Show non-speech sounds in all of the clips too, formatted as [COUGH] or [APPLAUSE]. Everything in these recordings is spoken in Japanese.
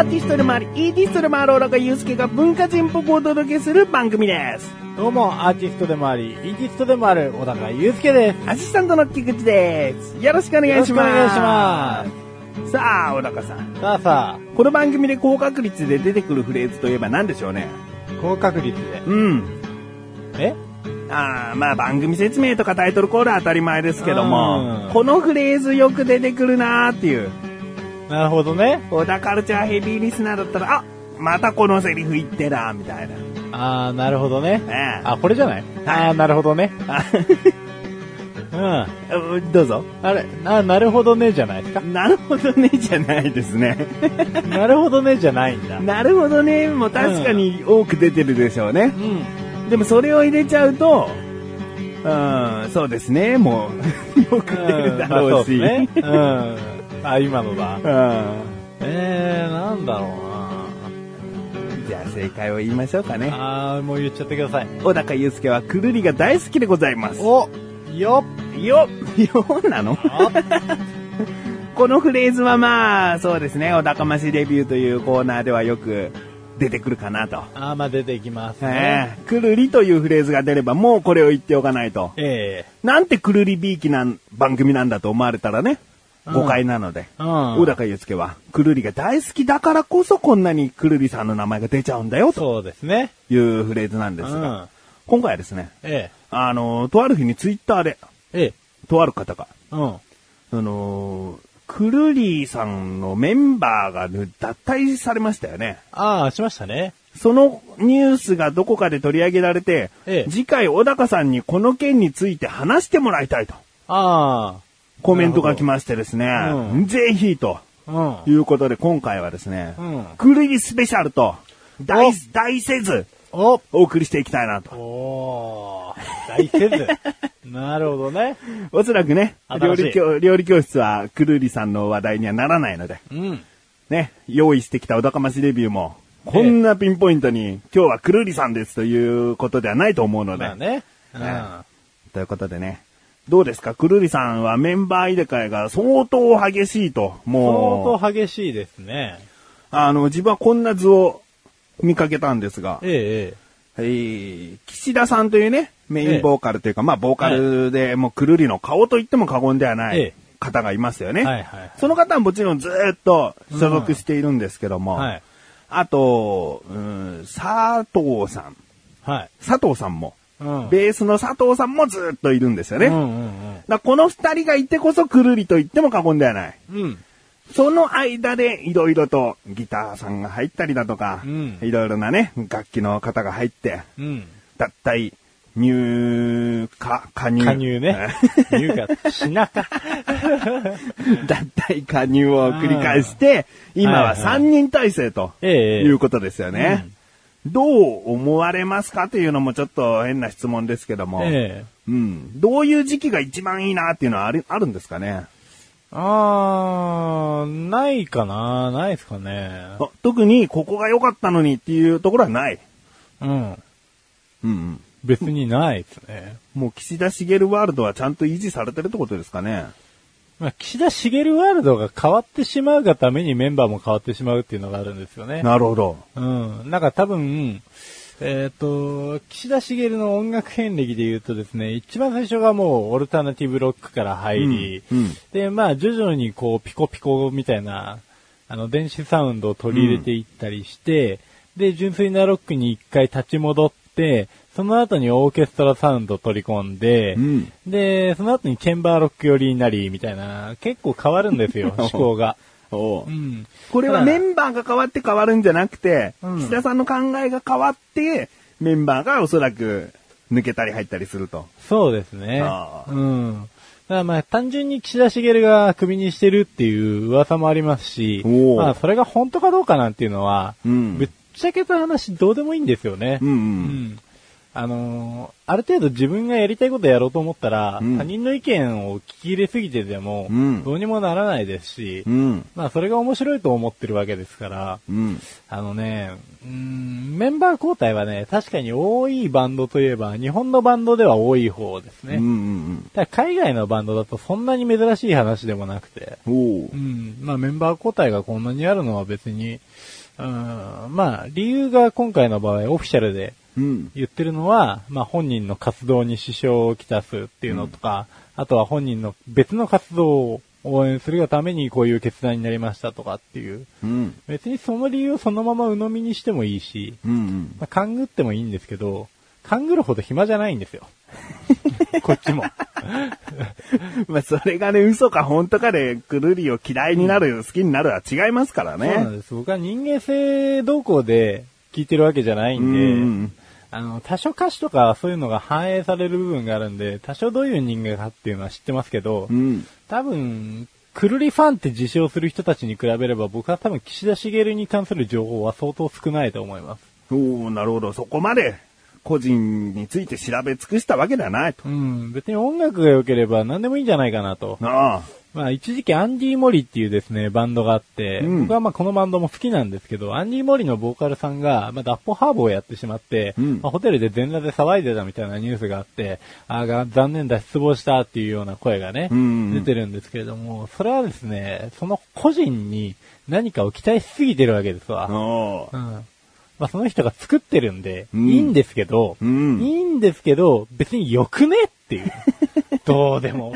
アーティストでもあり、イーティストでもある小高祐介が文化人っぽくお届けする番組です。どうも、アーティストでもあり、イーティストでもある小高祐介です。アシスタントの菊池です。よろしくお願いします。よろしくお願いしますさあ、小高さん。さあさこの番組で高確率で出てくるフレーズといえば何でしょうね？あ、高確率で。うん。え？ああ、まあ番組説明とかタイトルコールは当たり前ですけどもう、んこのフレーズよく出てくるなーっていう。なるほどね。小田カルチャーヘビーリスナーだったら、あまたこのセリフ言ってら、みたいな。あー、なるほどね。ええあ、これじゃない？あー、なるほどね。あ [LAUGHS] うん。どうぞ。あれ、あなるほどねじゃないですか？なるほどね、じゃないですね。[LAUGHS] なるほどねじゃないんだ。なるほどね、もう確かに多く出てるでしょうねう。ん。でもそれを入れちゃうと、うん、そうですね、もう、[LAUGHS] よく出るだろうし。まあそうですね。うん。あ、今のだ。うんえー、なんだろうじゃあ正解を言いましょうかね。な。あー、もう言っちゃってください。小高祐介はくるりが大好きでございます。およよ、よなの？っあこのフレーズはまあ、そうですね、お高ましレビューというコーナーではよく出てくるかなと。あー、まあ出てきますね。ええくるりというフレーズが出ればもうこれを言っておかないと。えなんてくるりびいきな番組なんだと思われたらね、うん誤解なので。えうん。小高祐介は、くるりが大好きだからこそこんなにくるりさんの名前が出ちゃうんだよとそうですね。いうフレーズなんでうんすが、。今回はですね、えあの、とある日にツイッターで、え。ええ。とある方が、うん。あのー、くるりさんのメンバーがね脱退されましたよね。ああ、しましたね。そのニュースがどこかで取り上げられて、ええ次回小高さんにこの件について話してもらいたいとあコメントが来ましてですね、うんぜひとあ。うん。いうことで今回はですね、うんくるりスペシャルと大お、大せずおお送りしていきたいなと。おー。大せず。[LAUGHS] なるほどね。おそらくね、料理教料理教室はくるりさんの話題にはならないので、うん。ね、用意してきたお高ましレビューも、こんなピンポイントに、今日はくるりさんですということではないと思うので、まあね。うん。ねということでね、どうですか？くるりさんはメンバー入れ替えが相当激しいと、もう、相当激しいですね。あの、自分はこんな図を見かけたんですが、ええ、えー岸田さんというね、メインボーカルというか、まあ、ボーカルでもうくるりの顔と言っても過言ではないええ方がいますよね。ええ。はいはい。その方はもちろんずーっと所属しているんですけども、はい。あと、うん、佐藤さん。はい。佐藤さんも、うん。ベースの佐藤さんもずーっといるんですよね。だかうんうんらこの二人がいてこそくるりと言っても過言ではない。うん。うん。その間でいろいろとギターさんが入ったりだとか、うんいろいろなね、楽器の方が入って、うん。脱退、入荷、加入。加入ね。[LAUGHS] 入荷、しなか。[LAUGHS] 脱退加入を繰り返して、今ははいはい3人体制とええ。いうことですよね。どう思われますかというのもちょっと変な質問ですけども、ええ。うん、どういう時期が一番いいなっていうのはあるあるんですかね？あー、ないかな？ないですかね。あ特にここが良かったのにっていうところはない。うん。うんうん、別にないですね。もう岸田茂ワールドはちゃんと維持されてるってことですかね？まあ、岸田茂ワールドが変わってしまうがためにメンバーも変わってしまうっていうのがあるんですよね。なるほど。うん。なんか多分、えっ、と、岸田茂の音楽遍歴で言うとですね、一番最初がもうオルタナティブロックから入り、うんうんで、まあ徐々にこうピコピコみたいな、あの電子サウンドを取り入れていったりして、で、純粋なロックに一回立ち戻って、その後にオーケストラサウンドを取り込んで、うんで、その後にチェンバーロック寄りになり、みたいな、結構変わるんですよ、[LAUGHS] 思考が。おううん。これはメンバーが変わって変わるんじゃなくて、うん岸田さんの考えが変わって、メンバーがおそらく抜けたり入ったりすると。そうですね。うん。だからまあ単純に岸田茂がクビにしてるっていう噂もありますし、まあそれが本当かどうかなんていうのは、うんぶっちゃけた話どうでもいいんですよね。うんうんうんあのーある程度自分がやりたいことやろうと思ったら、うん他人の意見を聞き入れすぎてでも、うんどうにもならないですし、うん。まあそれが面白いと思ってるわけですから、うん。あのね、うーん、メンバー交代はね、確かに多いバンドといえば、日本のバンドでは多い方ですね。うんうんただ海外のバンドだとそんなに珍しい話でもなくて、うん。まあメンバー交代がこんなにあるのは別に、うん、まあ理由が今回の場合オフィシャルでうん。言ってるのは、まあ本人の活動に支障をきたすっていうのとか、あとは本人の別の活動を応援するがためにこういう決断になりましたとかっていう、うん。別にその理由をそのまま鵜呑みにしてもいいし、うんうん。まあ、勘ぐってもいいんですけど、勘ぐるほど暇じゃないんですよ。[LAUGHS] こっちも。[LAUGHS] まあ、それがね、嘘か本当かで、くるりを嫌いになる、好きになるは違いますからそうなんね。です。僕は人間性動向で聞いてるわけじゃないんで、うんあの、多少歌詞とかそういうのが反映される部分があるんで、多少どういう人間かっていうのは知ってますけど、うん。多分、くるりファンって自称する人たちに比べれば僕は多分岸田茂に関する情報は相当少ないと思います。おおなるほど。そこまで、個人について調べ尽くしたわけではないと。うん、別に音楽が良ければ何でもいいんじゃないかなと。ああ。まあ一時期アンディ・モリっていうですね、バンドがあって、うん僕はまあこのバンドも好きなんですけど、アンディ・モリのボーカルさんが、まあ、脱法ハーブをやってしまって、うんまあ、ホテルで全裸で騒いでたみたいなニュースがあって、あ残念だ、失望したっていうような声がね、うんうん出てるんですけれども、それはですね、その個人に何かを期待しすぎてるわけですわ。おうん。まあその人が作ってるんで、うんいいんですけど、うんいいんですけど、別に良くねっていう。[LAUGHS] どうでも。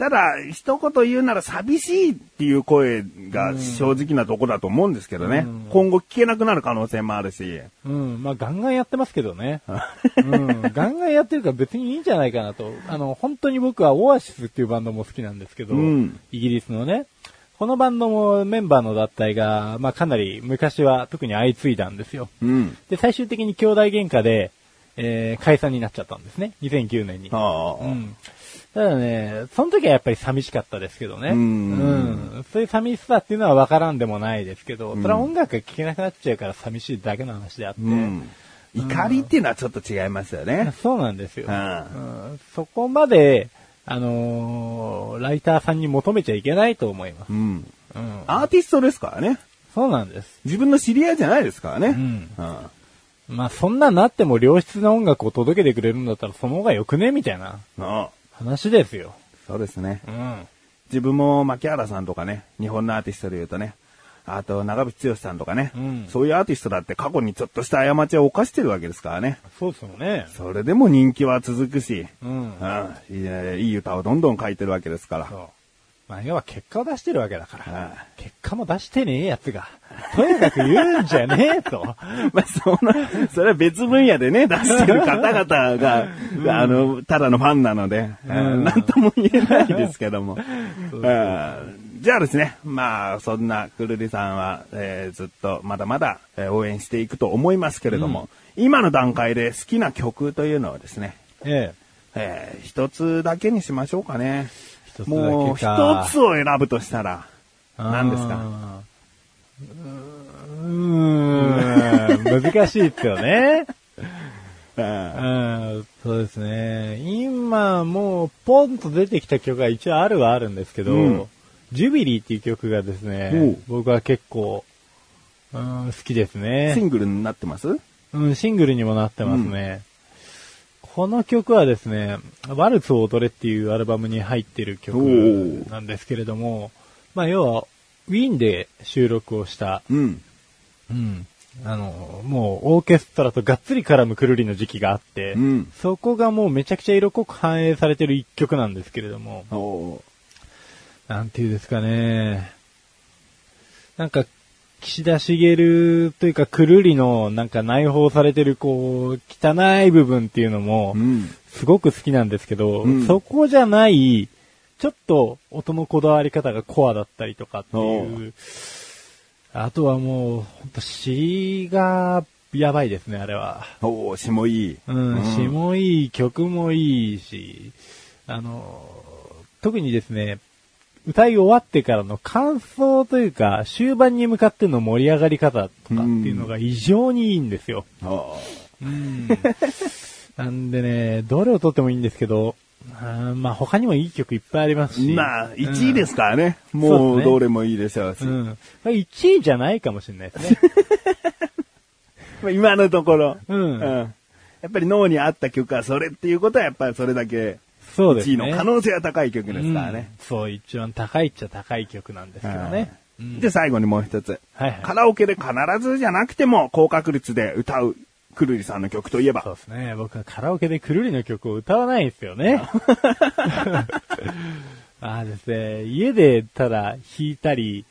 ただ、一言言うなら寂しいっていう声が正直なとこだと思うんですけどね。うん今後聞けなくなる可能性もあるし。うん、まあガンガンやってますけどね。うん、ガンガンやってるから別にいいんじゃないかなと。あの、本当に僕はオアシスっていうバンドも好きなんですけど、うんイギリスのね。このバンドもメンバーの脱退が、まあかなり昔は特に相次いだんですよ。うん。で、最終的に兄弟喧嘩で、えー解散になっちゃったんですね。2009年に。うん。ただね、その時はやっぱり寂しかったですけどね。うんうんそういう寂しさっていうのは分からんでもないですけど、うんそれは音楽が聴けなくなっちゃうから寂しいだけの話であって。うん。怒りっていうのはちょっと違いますよね。そうなんですよ、うんうんそこまで、あのーライターさんに求めちゃいけないと思います。うん。うん、アーティストですからね。そうなんです。自分の知り合いじゃないですからね。うんうんまあそんななっても良質な音楽を届けてくれるんだったらその方がよくね？みたいなああ話ですよ。そうですね。うん。自分も牧原さんとかね、日本のアーティストで言うとね、あと長渕剛さんとかね、うんそういうアーティストだって過去にちょっとした過ちを犯してるわけですからね。そうですよね。それでも人気は続くし、うん。うん、いやいい歌をどんどん書いてるわけですから。まあ、要は結果を出してるわけだから。はい。結果も出してねえやつが、とにかく言うんじゃねえと。[LAUGHS] まあ、その、それは別分野でね、出してる方々が、[LAUGHS] あの、ただのファンなので、ん。なんとも言えないですけども。[LAUGHS] うんじゃあですね、まあ、そんなくるりさんは、えーずっとまだまだ、えー応援していくと思いますけれども、今の段階で好きな曲というのはですね、え。えー一つだけにしましょうかね。一つもう一つを選ぶとしたら、え。何ですか？うーん、難しいですよね。[LAUGHS] うんうん、そうですね。今もうポンと出てきた曲が一応あるはあるんですけど、うんジュビリーっていう曲がですね、僕は結構、うん、好きですね。シングルになってます？うん、シングルにもなってますね。この曲はですね、ワルツを踊れっていうアルバムに入ってる曲なんですけれども、まあ要は、ウィーンで収録をした、うん。うん、あの、もうオーケストラとがっつり絡むくるりの時期があって、うんそこがもうめちゃくちゃ色濃く反映されてる一曲なんですけれども、なんていうんですかね。なんか、岸田茂というか、くるりのなんか内包されてるこう、汚い部分っていうのもう、ん。すごく好きなんですけど、うんそこじゃない、ちょっと音のこだわり方がコアだったりとかっておいう。あとはもう、ほんと詩がやばいですね、あれは。おー、詩もいい。うん、詩もいい、曲もいいし、あの、特にですね、歌い終わってからの感想というか、終盤に向かっての盛り上がり方とかっていうのが異常にいいんですよ。あうん。なんでね、どれを撮ってもいいんですけど、あーまあ他にもいい曲いっぱいありますし。まあ、1位ですす。からね。もう、そうですねどれもいいでしょうし。うん。これ1位じゃないかもしれないですね。[LAUGHS] まあ今のところ。うんやっぱり脳に合った曲はそれっていうことはやっぱりそれだけ1そうですね。位の可能性は高い曲ですからね。うんそう、一番高いっちゃ高い曲なんですけどね。うんで、最後にもう一つ。はいはいカラオケで必ずじゃなくても高確率で歌うくるりさんの曲といえば。そうですね。僕はカラオケでくるりの曲を歌わないんですよね。[LAUGHS] ああですね。家でただ弾いたり、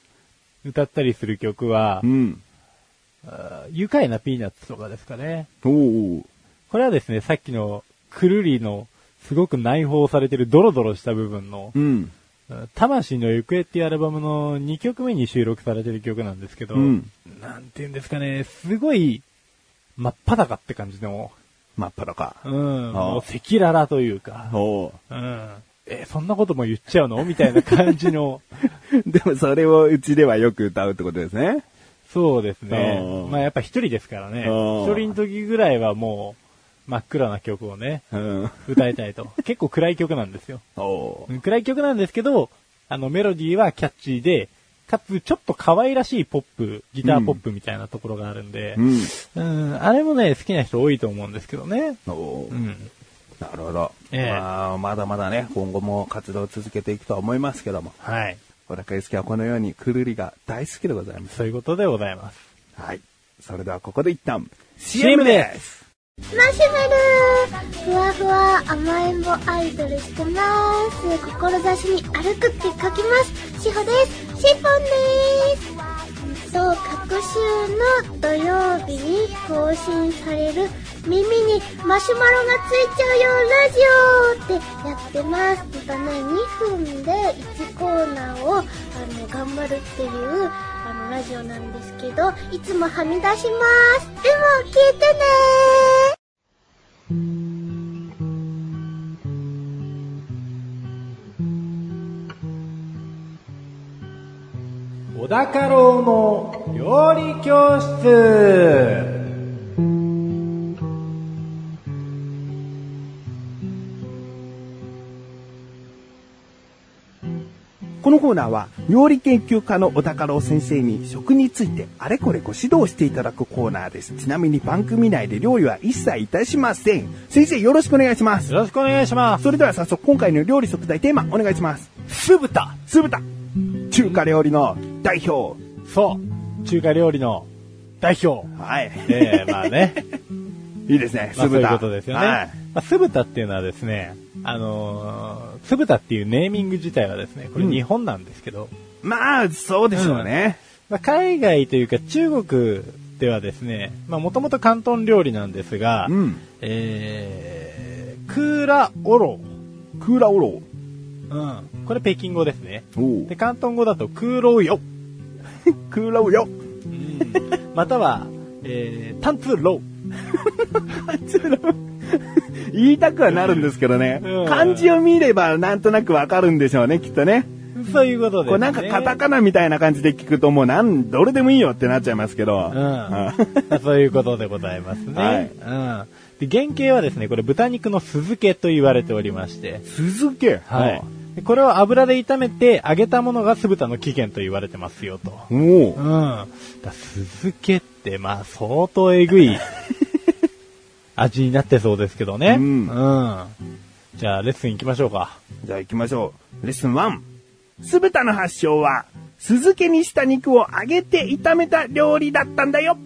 歌ったりする曲はう、ん。愉快なピーナッツとかですかね。おお。これはですね、さっきのくるりのすごく内包されてるドロドロした部分の、うん。魂の行方っていうアルバムの2曲目に収録されてる曲なんですけど、うん。なんて言うんですかね、すごい真っ裸って感じの、真っ裸。うん、あもう赤裸々というか、おう。ん、え、そんなことも言っちゃうの？みたいな感じの、[LAUGHS] でもそれをうちではよく歌うってことですね。そうですうねん。まあやっぱ一人ですからね、うん一人の時ぐらいはもう真っ暗な曲をね、うん。歌いたいと。[LAUGHS] 結構暗い曲なんですよ。暗い曲なんですけど、あのメロディーはキャッチーで、かつちょっと可愛らしいポップ、ギターポップみたいなところがあるんで、うん。うん、あれもね、好きな人多いと思うんですけどね。うん。なるほど。ええまあ、まだまだね、今後も活動を続けていくとは思いますけども、はい。小高祐介はこのようにくるりが大好きでございます。そういうことでございます。はい。それではここで一旦 CM ですマシュマロふわふわ甘えん坊アイドルしてます志に歩くって書きますしほです。シフォンです。そう各週の土曜日に更新される耳にマシュマロがついちゃうよラジオってやってますまたね2分で1コーナーをあの頑張るっていうあのラジオなんですけどいつもはみ出します。でも聞いてね高郎の料理教室このコーナーは、料理研究家の小高郎先生に食についてあれこれご指導していただくコーナーです。ちなみに番組内で料理は一切いたしません。先生よろしくお願いします。よろしくお願いします。それでは早速今回の料理食材テーマお願いします。酢豚酢豚中華料理の代表。そう。中華料理の代表。はい。ええまあね。[LAUGHS] いいですね。まあそういう酢豚。ことですよね。はい。まあ、酢豚っていうのはですね、あのー酢豚っていうネーミング自体はですね、これうん日本なんですけど、まあ、そうでしょうね。まあ、海外というか中国ではですね、まあもともと広東料理なんですが、うん。えー、クーラオロクーラオロうん。これ北京語ですね。で、広東語だとクーロウヨ。クーラオヨ。または、えー、タンツーロウ。言いたくはなるんですけどね。うん漢字を見ればなんとなくわかるんでしょうね、きっとね。そういうことです、ね。これなんかカタカナみたいな感じで聞くともうなん、どれでもいいよってなっちゃいますけど。うん。そういうことでございますね。[LAUGHS] はいうん。で原型はですね、これ豚肉の酢漬けと言われておりまして、酢漬け？はい。でこれを油で炒めて揚げたものが酢豚の起源と言われてますよと。おうん。お。だ酢漬けって、まあ、相当えぐい [LAUGHS] 味になってそうですけどね。うんじゃあ、レッスン行きましょうか。じゃあ行きましょう。レッスン1。酢豚の発祥は、酢漬けにした肉を揚げて炒めた料理だったんだよ。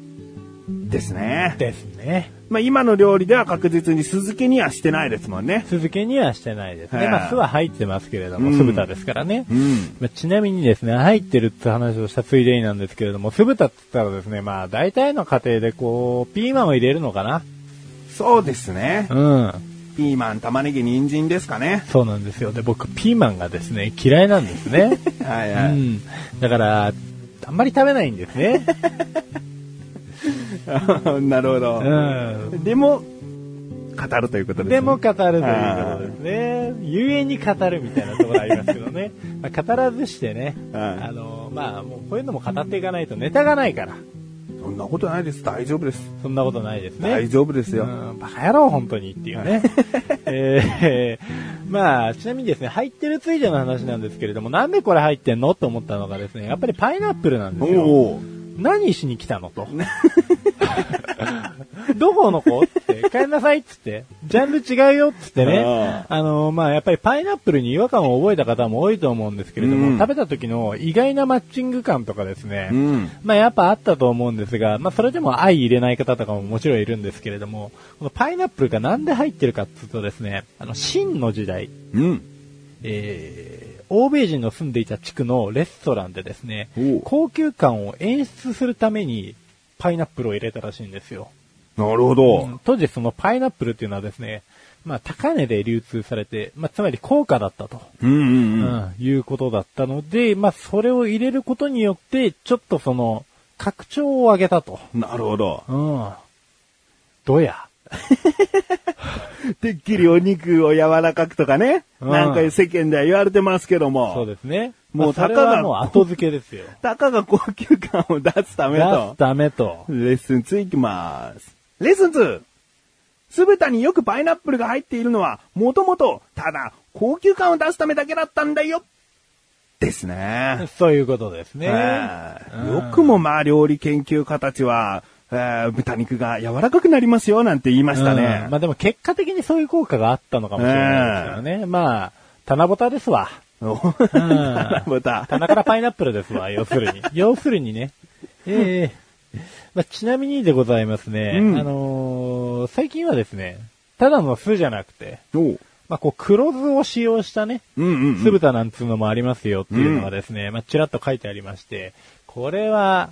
ですね。ですね。まあ今の料理では確実に酢漬けにはしてないですもんね。酢漬けにはしてないですね。はいまあ、酢は入ってますけれども、うん酢豚ですからね。うん。まあ、ちなみにですね、入ってるって話をしたついでになんですけれども、酢豚って言ったらですね、まあ、大体の家庭でこう、ピーマンを入れるのかなそうですね。うん。ピーマン、玉ねぎ、人参ですかね。そうなんですよ。で、僕、ピーマンがですね、嫌いなんですね。[LAUGHS] はいうはい。ん。だから、あんまり食べないんですね。[LAUGHS] なるほど。うん。でも、語るということですね。でも語るということですね。ゆえに語るみたいなところありますけどね。[LAUGHS] まあ、語らずしてね、はいあの、まあ、もうこういうのも語っていかないとネタがないから。そんなことないです。大丈夫です。そんなことないですね。大丈夫ですよ。うん、バカ野郎、本当にっていうね。[LAUGHS] えー、まあ、ちなみにですね、入ってるついでの話なんですけれども、なんでこれ入ってんの？と思ったのがですね、やっぱりパイナップルなんですよ。何しに来たの？と。[LAUGHS] [LAUGHS] どこの子って、帰んなさいっつって、ジャンル違うよっつってね。ああの、まあ、やっぱりパイナップルに違和感を覚えた方も多いと思うんですけれども、うん食べた時の意外なマッチング感とかですね。うん。まあやっぱあったと思うんですが、まあそれでも相入れない方とかももちろんいるんですけれども、このパイナップルがなんで入ってるかっていうとですね、あの、秦の時代、うん。えー、欧米人の住んでいた地区のレストランでですね高級感を演出するためにパイナップルを入れたらしいんですよ。なるほど。うん当時そのパイナップルっていうのはですね、まあ高値で流通されて、まあつまり高価だったと。うんうんうん。うん、いうことだったので、まあ、それを入れることによって、ちょっとその、拡張を上げたと。なるほど。うん。どや。[LAUGHS] てっきりお肉を柔らかくとかね。うんなんか世間では言われてますけども。そうですね。もうたかがはもう後付けですよ。たかが高級感を出すため出とす。ためと。レッスン2いきます。レッスン 2! 酢豚によくパイナップルが入っているのは、もともと、ただ、高級感を出すためだけだったんだよですね。そういうことですね。よくもまあ料理研究家たちは、えー豚肉が柔らかくなりますよなんて言いましたねうん。まあでも結果的にそういう効果があったのかもしれないですからね。まあ、棚ぼたですわ。おうん豚。棚からパイナップルですわ、要するに。[LAUGHS] 要するにね。ええまあ、ちなみにでございますね。うんあのー最近はですね、ただの酢じゃなくて、まあ、こう黒酢を使用したね、うんうんうん酢豚なんつうのもありますよっていうのがですね、まあ、ちらっと書いてありまして、これは、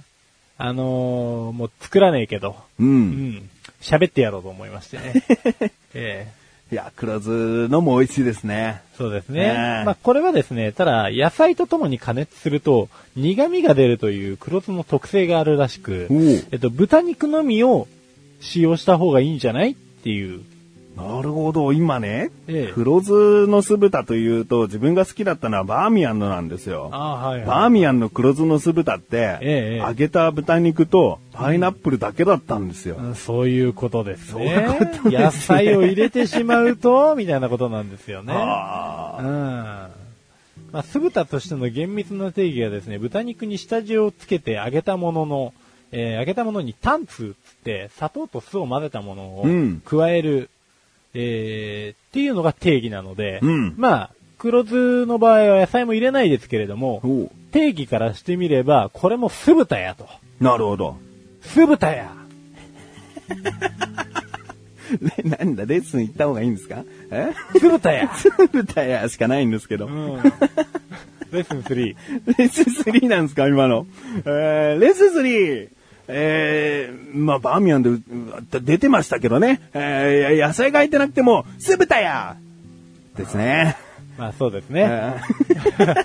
あのーもう作らねえけど、う。うんん、喋ってやろうと思いましてね。[LAUGHS] ええいや、黒酢のも美味しいですね。そうですね。ねえまあ、これはですね、ただ、野菜とともに加熱すると、苦味が出るという黒酢の特性があるらしくえっと、豚肉のみを使用した方がいいんじゃないっていう。なるほど、今ね、ええ黒酢の酢豚というと、自分が好きだったのはバーミヤンのなんですよ。ああ、はい、バーミヤンの黒酢の酢豚って、ええ揚げた豚肉とパイナップルだけだったんですよ。うんそういうことですね。そういうことですね野菜を入れてしまうと、みたいなことなんですよね。あうん。まあ、酢豚としての厳密な定義はですね、豚肉に下地をつけて揚げたものの、えー揚げたものにタンツつって、砂糖と酢を混ぜたものをうん加える、えーっていうのが定義なので、うんまあ、黒酢の場合は野菜も入れないですけれども、定義からしてみれば、これも酢豚やと。なるほど。酢豚や [LAUGHS] ね、なんだ、レッスン行った方がいいんですか？え？酢豚や [LAUGHS] 酢豚やしかないんですけど。うん。[LAUGHS] レッスン3。レッスン3なんですか、今の。えー、レッスン 3! えー、まあ、バーミヤンでう出てましたけどね。えー、野菜が入ってなくても、酢豚やですね。まあそうですえね。ー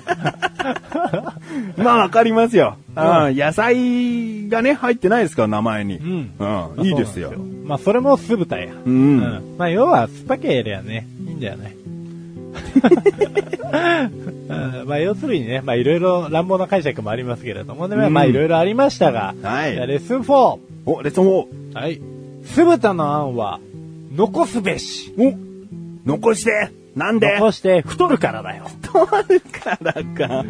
[LAUGHS] まあ、わかりますよ。あー野菜がね、入ってないですから、名前に。うんうん。いいですよまあ。それも酢豚や。うんまあ要はスパケりゃね、いいんだよね。うん [LAUGHS] まあ要するにね、まあいろいろ乱暴な解釈もありますけれどもね、うんまあいろいろありましたが、はいじゃあレッスン4。お、レッスン 4! はい。酢豚の案は、残すべし。お残してなんで？残して太るからだよ。太るからか。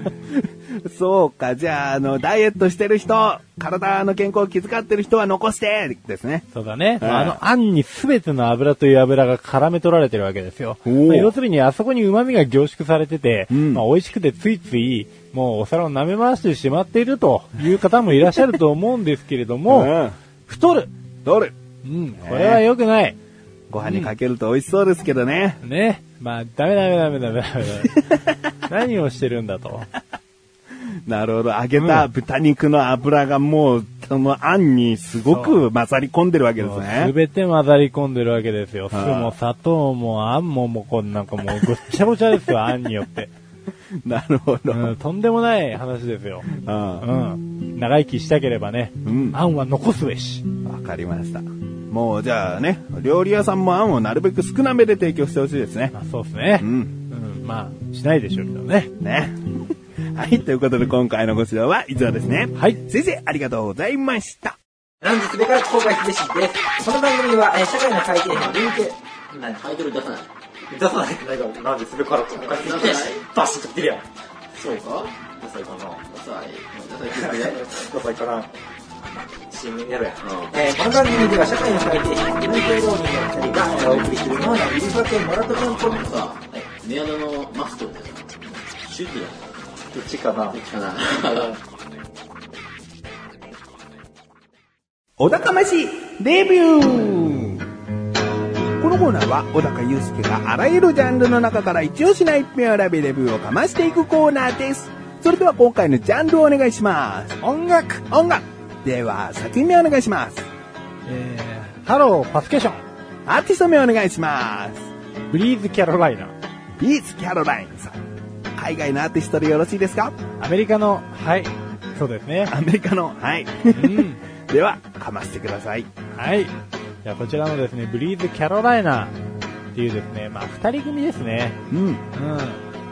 [LAUGHS] そうか、じゃあ、あの、ダイエットしてる人、体の健康を気遣ってる人は残してですね。そうだね。うんあの、あんにすべての油という油が絡め取られてるわけですよ。まあ要するに、あそこに旨味が凝縮されてて、うんまあ、美味しくてついつい、もうお皿を舐め回してしまっているという方もいらっしゃると思うんですけれども、うん太る。どれうん、これは良くない。ご飯にかけると美味しそうですけどね。ね。まあ、ダメダメダメダメダメ。[LAUGHS] 何をしてるんだと。[LAUGHS] なるほど。揚げた豚肉の油がもう、そのあんにすごく混ざり込んでるわけですすね。べて混ざり込んでるわけですよ。酢はいも砂糖もあんももうこんなんかもうごっちゃごちゃですよ、あんによって。[LAUGHS] なるほど。うん、とんでもない話ですよ。うんうん。長生きしたければね、うんあんは残すべし。わかりました。もうじゃあね、料理屋さんもあんをなるべく少なめで提供してほしいですね。まあそうですね。ううん。ん。まあ、しないでしょうけどね。ね。はい、ということで今回のご指導は以上ですね。はい。先生、ありがとうございました。元日べから公開秀しです。この番組は、えー社会の最低限リンク、何タイトル出さない。出さないってないから、なんですべから公開秀出さないバシッと来てるやん。そうかダサいかな。ダサい。ダサい。ダサいかな。CM やるやん。うんえーこの番組では社会の最低限、文系浪人の二人がえーお送りするよう？なウィルバケンモラトリョンコミックさ、メアドのマスクってさ、シュートだよ。どっちかな？どっちかな？[LAUGHS] 小高ましレビューこのコーナーは小高祐介があらゆるジャンルの中から一押しな一品を選びレビューをかましていくコーナーです。それでは今回のジャンルをお願いします。音楽音楽では作品名お願いします。えー、 Hello Fascination、アーティスト名お願いします。 Breathe Carolina、Breathe Carolina さん。海外のアーティストでよろしいですか？アメリカの、はい、そうですね。アメリカの、はい。うん。[LAUGHS] では、かましてください。はい。じゃあこちらのですね、ブリーズキャロライナっていうですね、まあ二人組ですね。うん。うん。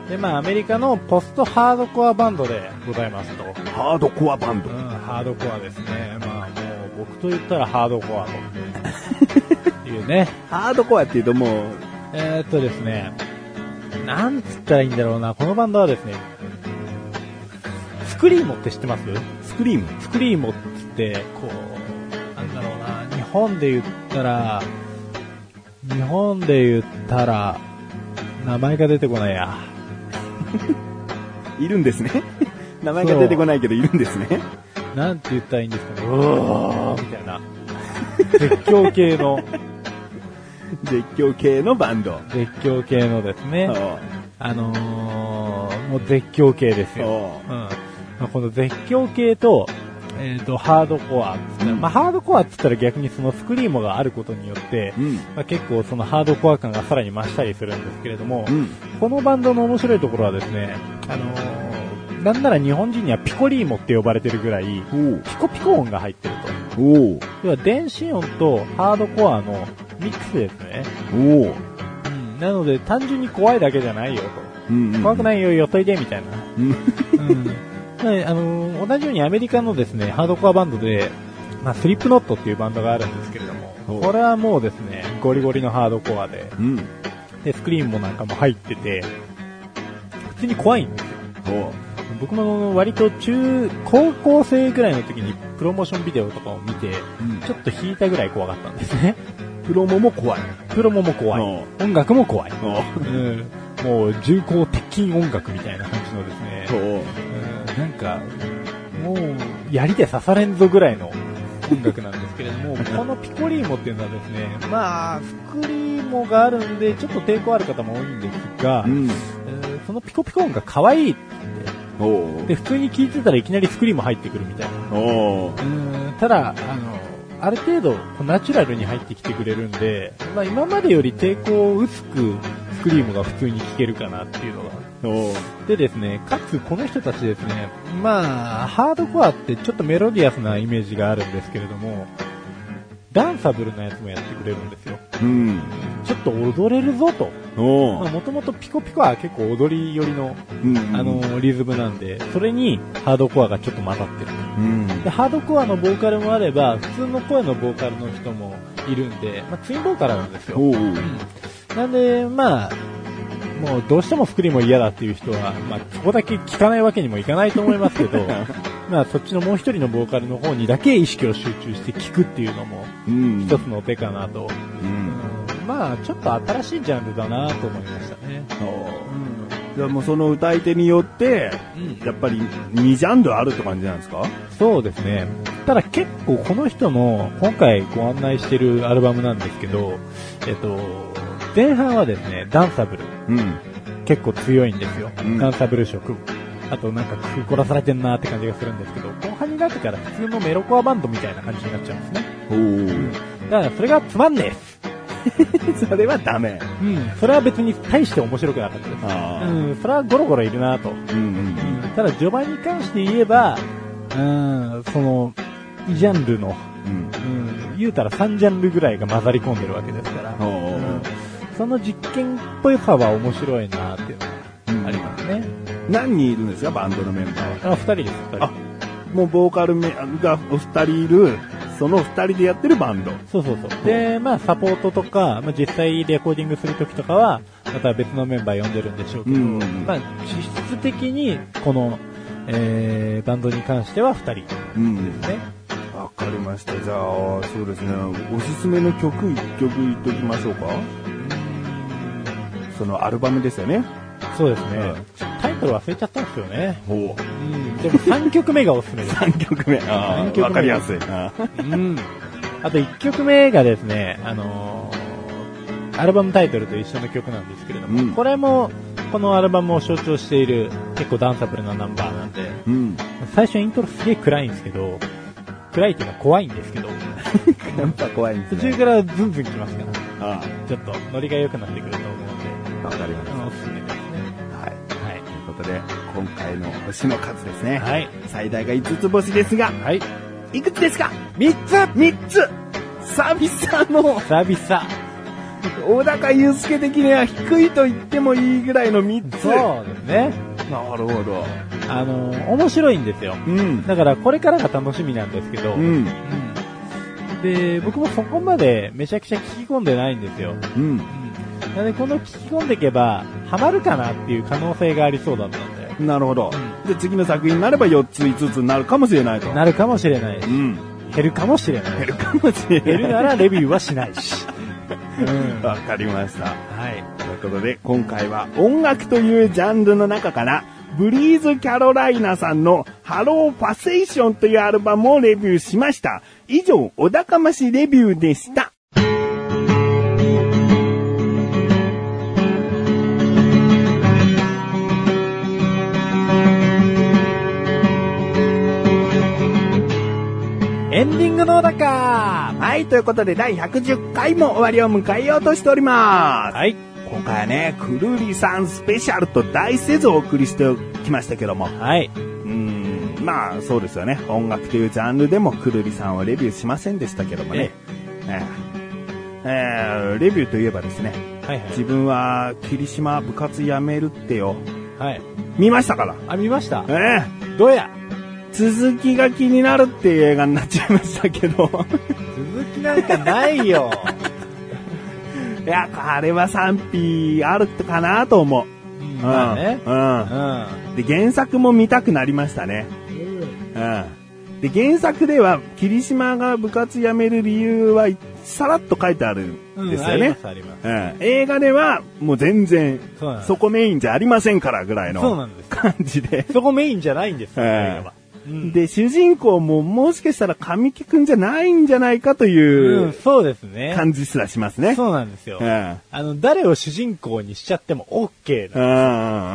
で、まあアメリカのポストハードコアバンドでございますと。ハードコアバンドうん、。ハードコアですね。まあもう僕と言ったらハードコアと。[LAUGHS] いうね。ハードコアっていうともう、えー、っとですね、なんつったらいいんだろうな、このバンドはですね、スクリーモって知ってます？スクリーム？スクリーモって、こう、なんだろうな、日本で言ったら、日本で言ったら、名前が出てこないや。いるんですね。[LAUGHS] 名前が出てこないけどいるんですね。なんて言ったらいいんですかね。うおーみたいな。絶叫系の、[LAUGHS] 絶叫系のバンド。絶叫系のですね。おあのー、もう絶叫系ですよ。おうん。まあ、この絶叫系と、えっ、と、ハードコアっつったら、うんまあ、ハードコアっつったら逆にそのスクリームがあることによって、うん。まあ、結構そのハードコア感がさらに増したりするんですけれども、うん。このバンドの面白いところはですね、あのーなんなら日本人にはピコリーモって呼ばれてるぐらい、ピコピコ音が入ってると。要は電子音とハードコアのミックスですね。おううん。なので単純に怖いだけじゃないよと。うん。怖くないよ、よっといて、みたいな。うん。うん。ねあのー同じようにアメリカのですね、ハードコアバンドで、まあ、スリップノットっていうバンドがあるんですけれども、おこれはもうですね、ゴリゴリのハードコアで、うん。で、スクリーンもなんかも入ってて、普通に怖いんですよ。おう僕も割と中、高校生ぐらいの時にプロモーションビデオとかを見て、うんちょっと引いたぐらい怖かったんですね。プロモも怖い。プロモも怖い。お音楽も怖い。もう重厚鉄筋音楽みたいな感じのですね、おううんなんか、もう、槍で刺されんぞぐらいの音楽なんですけれども、[LAUGHS] このピコリーモっていうのはですね、まあ、スクリーモがあるんで、ちょっと抵抗ある方も多いんですが、うん。えーそのピコピコ音が可愛いってで、普通に聴いてたらいきなりスクリーモ入ってくるみたいな。ただ、あの、ある程度、ナチュラルに入ってきてくれるんで、まあ今までより抵抗薄く、スクリームが普通に聴けるかなっていうのが。でですね、かつこの人たちですね、まあ、ハードコアってちょっとメロディアスなイメージがあるんですけれども、ダンサブルなやつもやってくれるんですよ。うん。ちょっと踊れるぞと。もともとピコピコは結構踊り寄りの、うん。あの、リズムなんで、それにハードコアがちょっと混ざってる。うん。で、ハードコアのボーカルもあれば、普通の声のボーカルの人もいるんで、まあ、ツインボーカルなんですよ。なんで、まあ、もうどうしてもスクリーンも嫌だっていう人は、まあ、そこだけ聞かないわけにもいかないと思いますけど、[LAUGHS] まあ、そっちのもう一人のボーカルの方にだけ意識を集中して聞くっていうのも、うん。一つの手かなと。う。うんんまあ、ちょっと新しいジャンルだなと思いましたね。じゃあもうその歌い手によって、やっぱり2ジャンルあるって感じなんですか？そうですね。ただ結構この人の今回ご案内してるアルバムなんですけど、えっと、前半はですね、ダンサブル。うん。結構強いんですよ。うんダンサブル色。あとなんか工夫凝らされてんなって感じがするんですけど、後半になってから普通のメロコアバンドみたいな感じになっちゃうんですね。だからそれがつまんねえ。[LAUGHS] それはダメ。うん。それは別に大して面白くなかったです。うん。それはゴロゴロいるなと。うんうんただ序盤に関して言えば、うん、その、ジャンルの、うん。うん、言うたら3ジャンルぐらいが混ざり込んでるわけですから、おううんその実験っぽいさは面白いなっていうのがありますね。何人いるんですか？バンドのメンバーは。あ、二人です、二人。あもうボーカルめがお二人いるその二人でやってるバンド。そうそうそう。で、まあ、サポートとか、まあ、実際レコーディングするときとかは、また別のメンバー呼んでるんでしょうけど、うんまあ、実質的に、この、えー、バンドに関しては二人ですうん。ね。わかりました。じゃあ、そうですね。おすすめの曲一曲言っておきましょうか。そのアルバムですよね。そうですね。うんタイトル忘れちゃったんですよね。ほう。うん。でも3曲目がおすすめです。3曲目。あ三曲目あ、わかりやすい。あうん。あと1曲目がですね、あのーアルバムタイトルと一緒の曲なんですけれども、うんこれも、このアルバムを象徴している結構ダンサブルなナンバーなんで、うん。最初イントロすげえ暗いんですけど、暗いっていうか怖いんですけど、[LAUGHS] やっぱ怖いんですね。途中からズンズン来ますから、あちょっとノリが良くなってくると思うので、あ、わかりますで、今回の星の数ですね。はい。最大が5つ星ですが、はい。いくつですか？3つ ?3 つ久々の久々。小高祐介的には低いと言ってもいいぐらいの3つ。そうですね。なるほど。あのー面白いんですよ。うん。だからこれからが楽しみなんですけど、うん。うんで、僕もそこまでめちゃくちゃ聞き込んでないんですよ。うん。うん。なので、この聞き込んでいけば、ハマるかなっていう可能性がありそうだったんで、なるほど。うで、次の作品になれば4つ5つになるかもしれないと。なるかもしれないしう、ん。減るかもしれない減るかもしれない。減るならレビューはしないし。[LAUGHS] うん。わかりました。はい。ということで、今回は音楽というジャンルの中から、 Breathe Carolina さんの Hello Fascination というアルバムをレビューしました。以上、お高ましレビューでした。エンディングのだかはい、ということで第110回も終わりを迎えようとしております。はい。今回はね、くるりさんスペシャルと大せずお送りしてきましたけども。はい。うーん、まあそうですよね。音楽というジャンルでもくるりさんをレビューしませんでしたけどもね。えええーレビューといえばですね、はいはい。自分は霧島部活やめるってよ。はい。見ましたから。あ、見ましたえどうや？え続きが気になるっていう映画になっちゃいましたけど。続きなんかないよ。い [LAUGHS] や、あれは賛否あるかなと思う。うんまあね。うん。うで、原作も見たくなりましたね。うん。で、原作では、霧島が部活辞める理由は、さらっと書いてあるんん。ですよね。あります、あります。うん。映画では、もう全然、そそこメインじゃありませんからぐらいのそうなんです。感じで。そこメインじゃないんですよ、ええ映画は。うんで、主人公ももしかしたら神木くんじゃないんじゃないかとうん、いうそうですね。感じすらしますね。そうなんですよ。うん。あの、誰を主人公にしちゃっても OK うな。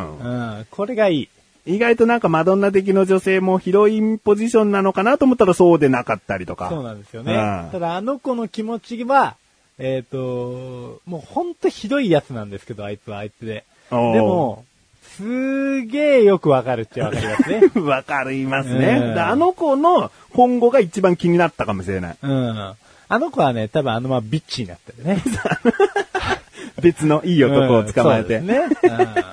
んうんうんうん、これがいい。意外となんかマドンナ的の女性もヒロインポジションなのかなと思ったらそうでなかったりとか。そうなんですよね。うんただ、あの子の気持ちは、えっ、と、もうほんとひどいやつなんですけど、あいつはあいつで。でも、すげえよくわかるっちゃわかりますね。[LAUGHS] わかりますね。うんであの子の今後が一番気になったかもしれない。うん。あの子はね、多分あのままビッチになってるね。[LAUGHS] 別のいい男を捕まえて。うんそうですね。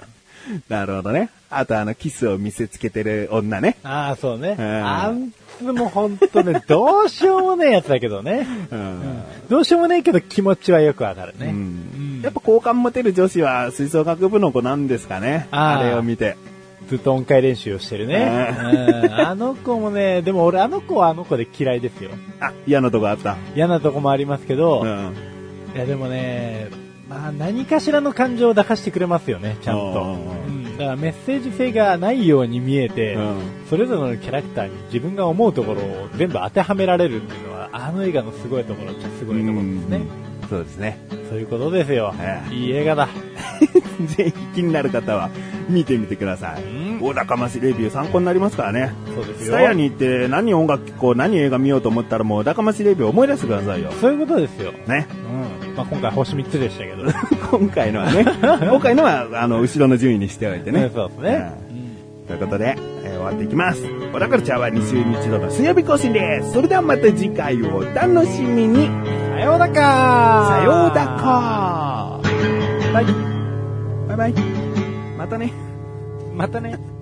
[LAUGHS] なるほどね。あとあのキスを見せつけてる女ね。うん、ああ、そうね。うんあんつもほんとね、どうしようもねえやつだけどね。うん。どうしようもねえけど気持ちはよくわかるね。うんやっぱ好感持てる女子は吹奏楽部の子なんですかね。あれを見て。ずっと音階練習をしてるね。うんあの子もね、でも俺あの子はあの子で嫌いですよ。あ、嫌なとこあった。嫌なとこもありますけど、いうん。やでもね、まあ何かしらの感情を抱かしてくれますよね、ちゃんと。だからメッセージ性がないように見えて、うんそれぞれのキャラクターに自分が思うところを全部当てはめられるっていうのは、あの映画のすごいところっちゃすごいところですね。そうですね。そういうことですよ。ええいい映画だ。ぜひ気になる方は見てみてください。うん大高ましレビュー参考になりますからね。そうですよ。スタヤに行って何音楽聴こう、何映画見ようと思ったらもう大高ましレビュー思い出してくださいよ。そういうことですよ。ね。うん。まあ今回星3つでしたけど。[LAUGHS] 今回のはね、[LAUGHS] 今回のはあの後ろの順位にしておいてね。そうですね。ということで、えー終わっていきます。小田カルチャーは2週に1度の水曜日更新です。それではまた次回をお楽しみに。さようだかさようだかバイバイバイ。またね。またね。